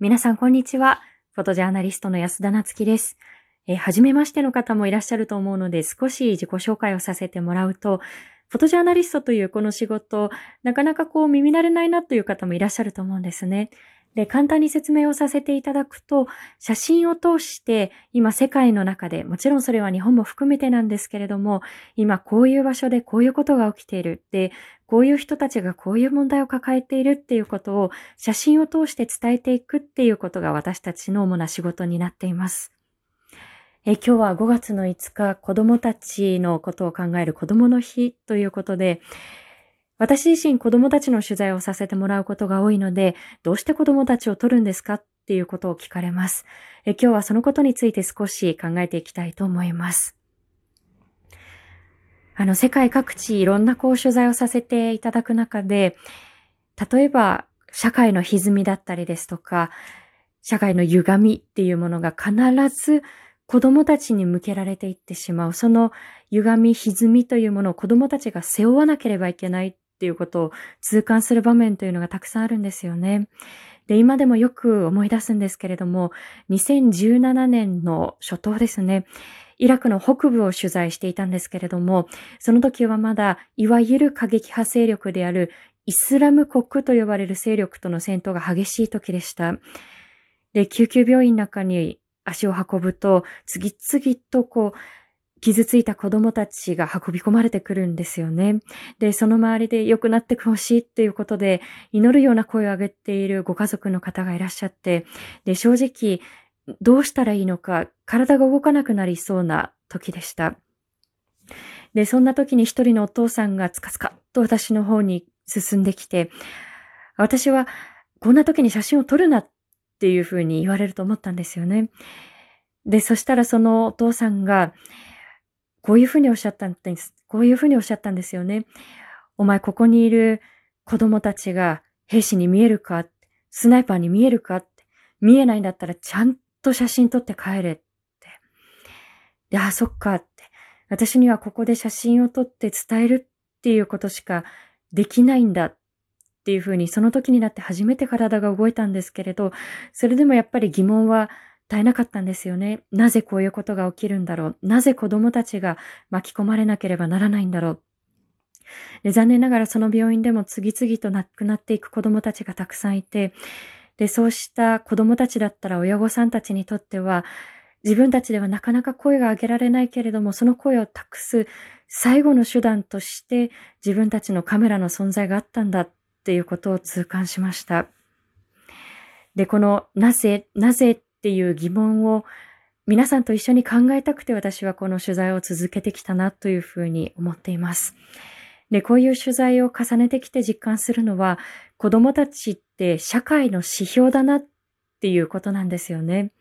皆さん、こんにちは。フォトジャーナリストの安田なつきです。えー、初めましての方もいらっしゃると思うので、少し自己紹介をさせてもらうと、フォトジャーナリストというこの仕事、なかなかこう耳慣れないなという方もいらっしゃると思うんですね。で、簡単に説明をさせていただくと、写真を通して今世界の中で、もちろんそれは日本も含めてなんですけれども、今こういう場所でこういうことが起きている。で、こういう人たちがこういう問題を抱えているっていうことを写真を通して伝えていくっていうことが私たちの主な仕事になっています。え今日は5月の5日、子供たちのことを考える子供の日ということで、私自身子供たちの取材をさせてもらうことが多いので、どうして子供たちを撮るんですかっていうことを聞かれます。え今日はそのことについて少し考えていきたいと思います。あの、世界各地いろんなこう取材をさせていただく中で、例えば社会の歪みだったりですとか、社会の歪みっていうものが必ず子供たちに向けられていってしまう。その歪み、歪みというものを子供たちが背負わなければいけないっていうことを痛感する場面というのがたくさんあるんですよね。で、今でもよく思い出すんですけれども、2017年の初頭ですね、イラクの北部を取材していたんですけれども、その時はまだ、いわゆる過激派勢力であるイスラム国と呼ばれる勢力との戦闘が激しい時でした。で、救急病院の中に足を運ぶと、次々とこう、傷ついた子供たちが運び込まれてくるんですよね。で、その周りで良くなってほしいっていうことで、祈るような声を上げているご家族の方がいらっしゃって、で、正直、どうしたらいいのか、体が動かなくなりそうな時でした。で、そんな時に一人のお父さんがつかつかと私の方に進んできて、私はこんな時に写真を撮るなっていうふうに言われると思ったんですよね。で、そしたらそのお父さんが、こういうふうにおっしゃったんです。こういうふうにおっしゃったんですよね。お前ここにいる子供たちが兵士に見えるか？スナイパーに見えるか？見えないんだったらちゃんと写真撮って帰れって。で、あ、そっかって。私にはここで写真を撮って伝えるっていうことしかできないんだっていうふうにその時になって初めて体が動いたんですけれど、それでもやっぱり疑問は絶えなかったんですよね。なぜこういうことが起きるんだろう。なぜ子供たちが巻き込まれなければならないんだろう。で残念ながらその病院でも次々と亡くなっていく子供たちがたくさんいて、で、そうした子供たちだったら親御さんたちにとっては、自分たちではなかなか声が上げられないけれども、その声を託す最後の手段として自分たちのカメラの存在があったんだっていうことを痛感しました。で、このなぜ、なぜっていう疑問を皆さんと一緒に考えたくて私はこの取材を続けてきたなというふうに思っています。で、こういう取材を重ねてきて実感するのは、子供たちって社会の指標だなっていうことなんですよね。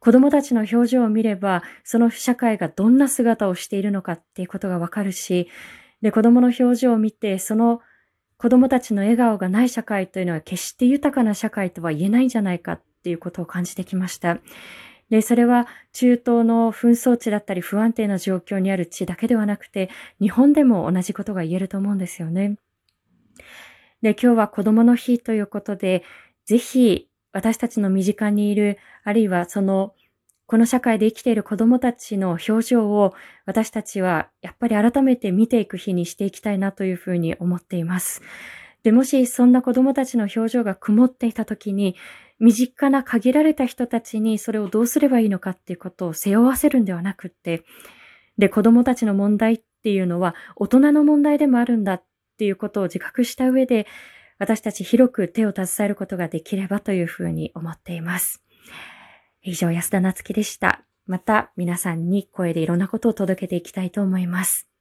子供たちの表情を見れば、その社会がどんな姿をしているのかっていうことがわかるし、で、子供の表情を見て、その子供たちの笑顔がない社会というのは決して豊かな社会とは言えないんじゃないかていうことを感じてきました。で、それは中東の紛争地だったり不安定な状況にある地だけではなくて、日本でも同じことが言えると思うんですよね。で、今日は子供の日ということで、ぜひ私たちの身近にいる、あるいはその、この社会で生きている子供たちの表情を私たちはやっぱり改めて見ていく日にしていきたいなというふうに思っています。で、もしそんな子供たちの表情が曇っていたときに、身近な限られた人たちにそれをどうすればいいのかっていうことを背負わせるんではなくって、で、子供たちの問題っていうのは大人の問題でもあるんだっていうことを自覚した上で、私たち広く手を携えることができればというふうに思っています。以上、安田なつきでした。また皆さんに声でいろんなことを届けていきたいと思います。